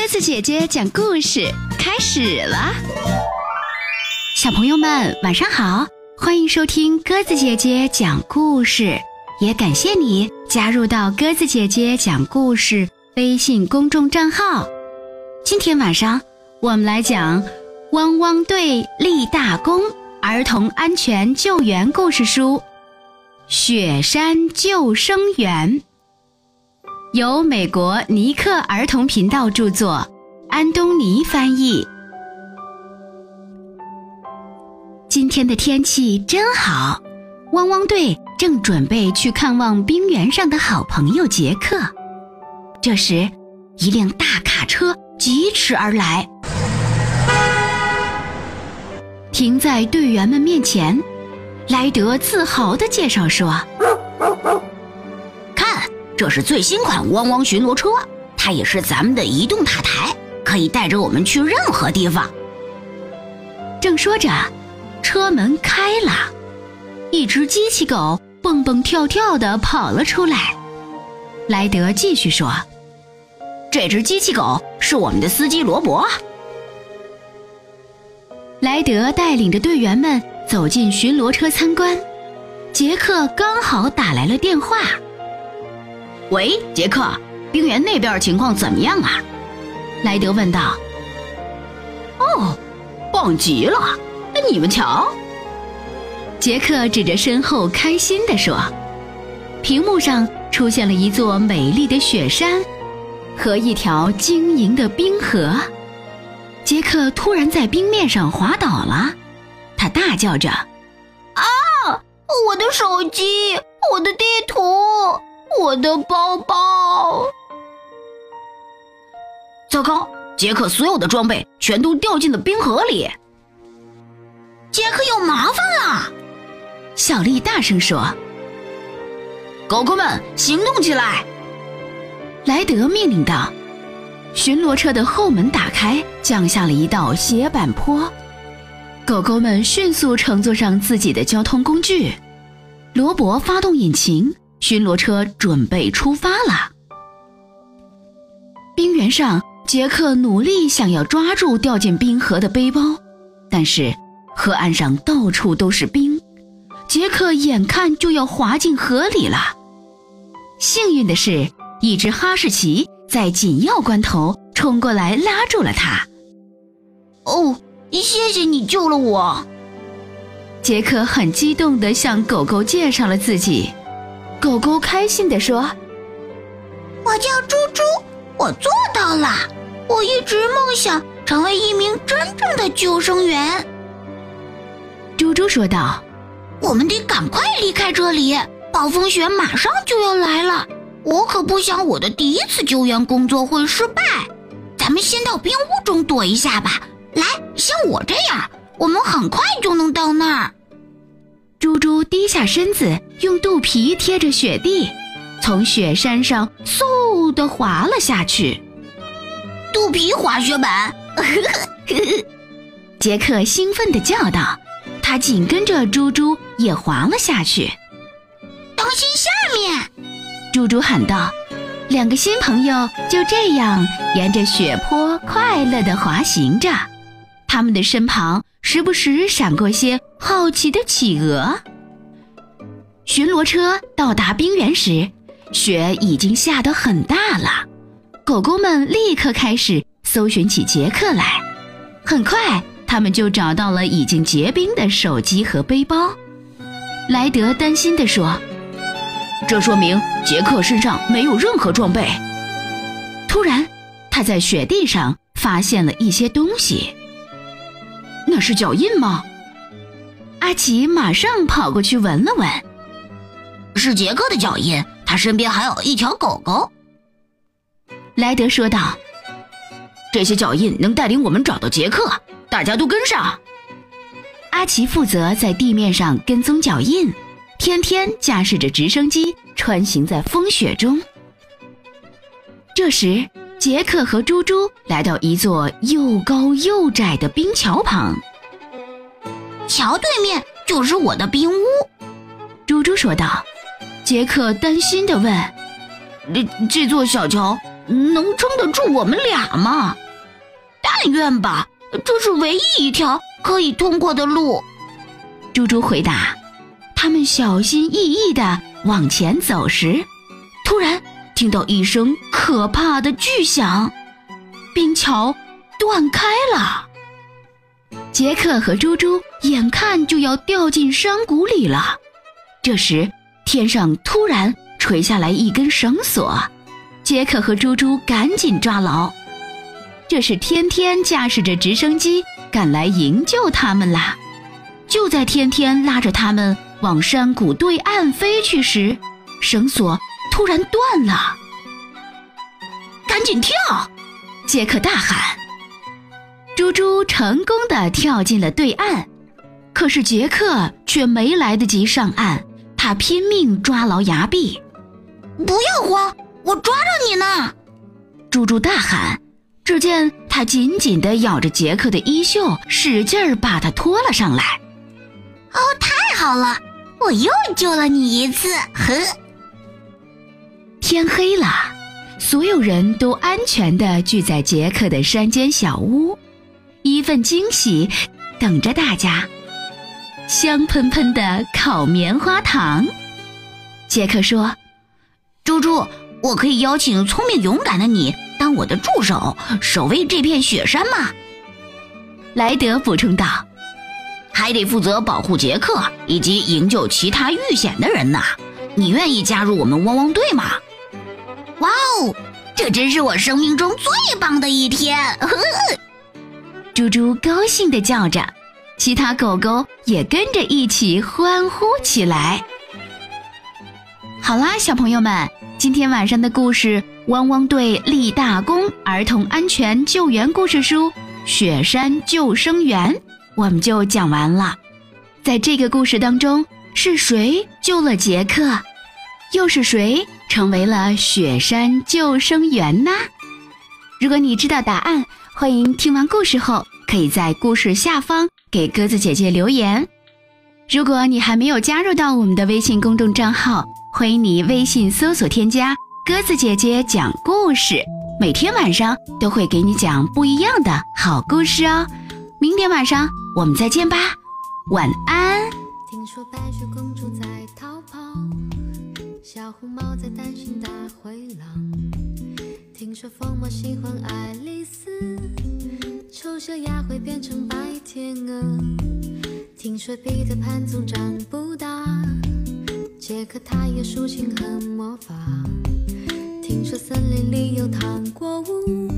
鸽子姐姐讲故事开始了，小朋友们晚上好，欢迎收听鸽子姐姐讲故事，也感谢你加入到鸽子姐姐讲故事微信公众账号。今天晚上我们来讲《汪汪队立大功》儿童安全救援故事书《雪山救生员》。由美国尼克儿童频道著作，安东尼翻译。今天的天气真好，汪汪队正准备去看望冰原上的好朋友杰克。这时，一辆大卡车疾驰而来，停在队员们面前。莱德自豪地介绍说。这是最新款汪汪巡逻车，它也是咱们的移动塔台，可以带着我们去任何地方。正说着，车门开了，一只机器狗蹦蹦跳跳地跑了出来。莱德继续说：“这只机器狗是我们的司机罗伯。”莱德带领着队员们走进巡逻车参观，杰克刚好打来了电话。喂，杰克，冰原那边情况怎么样啊？莱德问道。哦，棒极了！你们瞧，杰克指着身后开心地说。屏幕上出现了一座美丽的雪山和一条晶莹的冰河。杰克突然在冰面上滑倒了，他大叫着：“啊！我的手机，我的地图！”我的包包！糟糕，杰克所有的装备全都掉进了冰河里。杰克有麻烦了！小丽大声说：“狗狗们，行动起来！”莱德命令道。巡逻车的后门打开，降下了一道斜板坡。狗狗们迅速乘坐上自己的交通工具。罗伯发动引擎。巡逻车准备出发了。冰原上，杰克努力想要抓住掉进冰河的背包，但是河岸上到处都是冰，杰克眼看就要滑进河里了。幸运的是，一只哈士奇在紧要关头冲过来拉住了他。哦，谢谢你救了我！杰克很激动地向狗狗介绍了自己。狗狗开心地说：“我叫猪猪，我做到了。我一直梦想成为一名真正的救生员。”猪猪说道：“我们得赶快离开这里，暴风雪马上就要来了。我可不想我的第一次救援工作会失败。咱们先到冰屋中躲一下吧。来，像我这样，我们很快就能到那儿。”猪猪低下身子，用肚皮贴着雪地，从雪山上嗖地滑了下去。肚皮滑雪板，杰克兴奋地叫道。他紧跟着猪猪也滑了下去。当心下面！猪猪喊道。两个新朋友就这样沿着雪坡快乐地滑行着，他们的身旁。时不时闪过些好奇的企鹅。巡逻车到达冰原时，雪已经下得很大了。狗狗们立刻开始搜寻起杰克来。很快，他们就找到了已经结冰的手机和背包。莱德担心地说：“这说明杰克身上没有任何装备。”突然，他在雪地上发现了一些东西。那是脚印吗？阿奇马上跑过去闻了闻，是杰克的脚印。他身边还有一条狗狗。莱德说道：“这些脚印能带领我们找到杰克，大家都跟上。”阿奇负责在地面上跟踪脚印，天天驾驶着直升机穿行在风雪中。这时。杰克和猪猪来到一座又高又窄的冰桥旁，桥对面就是我的冰屋。猪猪说道。杰克担心地问：“这这座小桥能撑得住我们俩吗？但愿吧，这是唯一一条可以通过的路。猪猪回答。他们小心翼翼地往前走时，突然听到一声可怕的巨响，冰桥断开了。杰克和猪猪眼看就要掉进山谷里了。这时，天上突然垂下来一根绳索，杰克和猪猪赶紧抓牢。这是天天驾驶着直升机赶来营救他们啦！就在天天拉着他们往山谷对岸飞去时，绳索突然断了。赶紧跳！杰克大喊。猪猪成功的跳进了对岸，可是杰克却没来得及上岸，他拼命抓牢崖壁。不要慌，我抓着你呢！猪猪大喊。只见他紧紧地咬着杰克的衣袖，使劲儿把他拖了上来。哦，太好了，我又救了你一次。呵。天黑了，所有人都安全地聚在杰克的山间小屋，一份惊喜等着大家：香喷喷的烤棉花糖。杰克说：“猪猪，我可以邀请聪明勇敢的你。”当我的助手，守卫这片雪山吗？莱德补充道：“还得负责保护杰克以及营救其他遇险的人呢。你愿意加入我们汪汪队吗？”哇哦，这真是我生命中最棒的一天！呵呵，猪猪高兴地叫着，其他狗狗也跟着一起欢呼起来。好啦，小朋友们，今天晚上的故事。汪汪队立大功！儿童安全救援故事书《雪山救生员》，我们就讲完了。在这个故事当中，是谁救了杰克？又是谁成为了雪山救生员呢？如果你知道答案，欢迎听完故事后可以在故事下方给鸽子姐姐留言。如果你还没有加入到我们的微信公众账号，欢迎你微信搜索添加。鸽子姐姐讲故事，每天晚上都会给你讲不一样的好故事哦。明天晚上我们再见吧，晚安。听说白雪公主在逃跑，小红帽在担心大灰狼。听说疯帽喜欢爱丽丝，丑小鸭会变成白天鹅。听说彼得潘总长不大，杰克他有竖琴和魔法。听说森林里有糖果屋，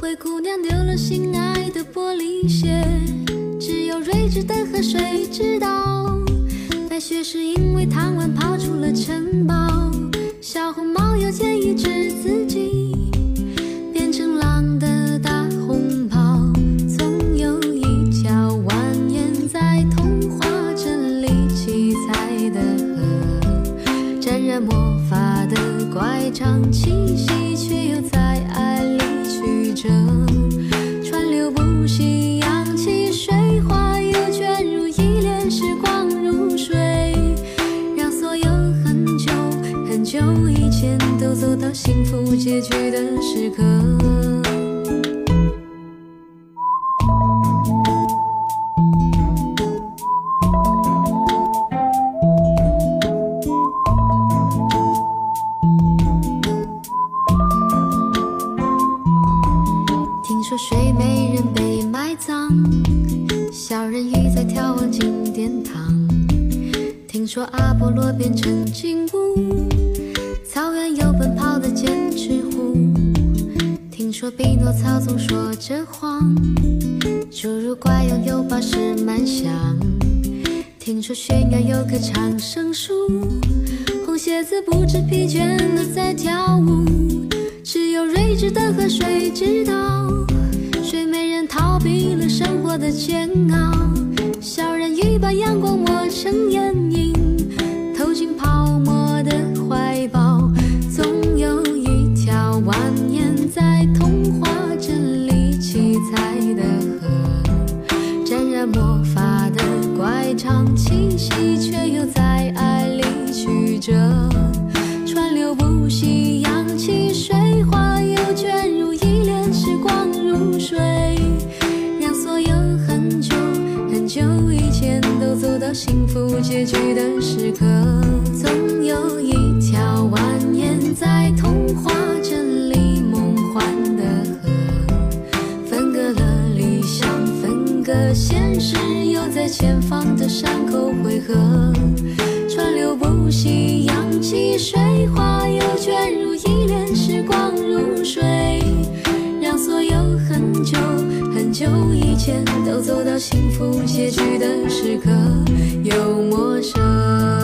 灰姑娘丢了心爱的玻璃鞋，只有睿智的河水知道，白雪是因为贪玩跑出了城堡。小红帽又建议治自己，走以前都走到幸福结局的时刻。听说睡美人被埋葬小人鱼在眺望金殿堂。听说阿波罗变成金乌草原有奔跑的剑齿虎。听说匹诺曹总说着谎，侏儒怪拥有宝石满箱。听说悬崖有棵长生树，红鞋子不知疲倦的在跳舞。只有睿智的河水知道，睡美人逃避了生活的煎熬，小人鱼把阳光抹成息，却又在爱里曲折。川流不息，扬起水花，又卷入一帘时光如水，让所有很久很久以前都走到幸福结局的时刻，总有一条蜿蜒在同。前方的山口汇合。川流不息，扬起水花，又卷入一帘时光如水，让所有很久很久以前都走到幸福结局的时刻，又陌生。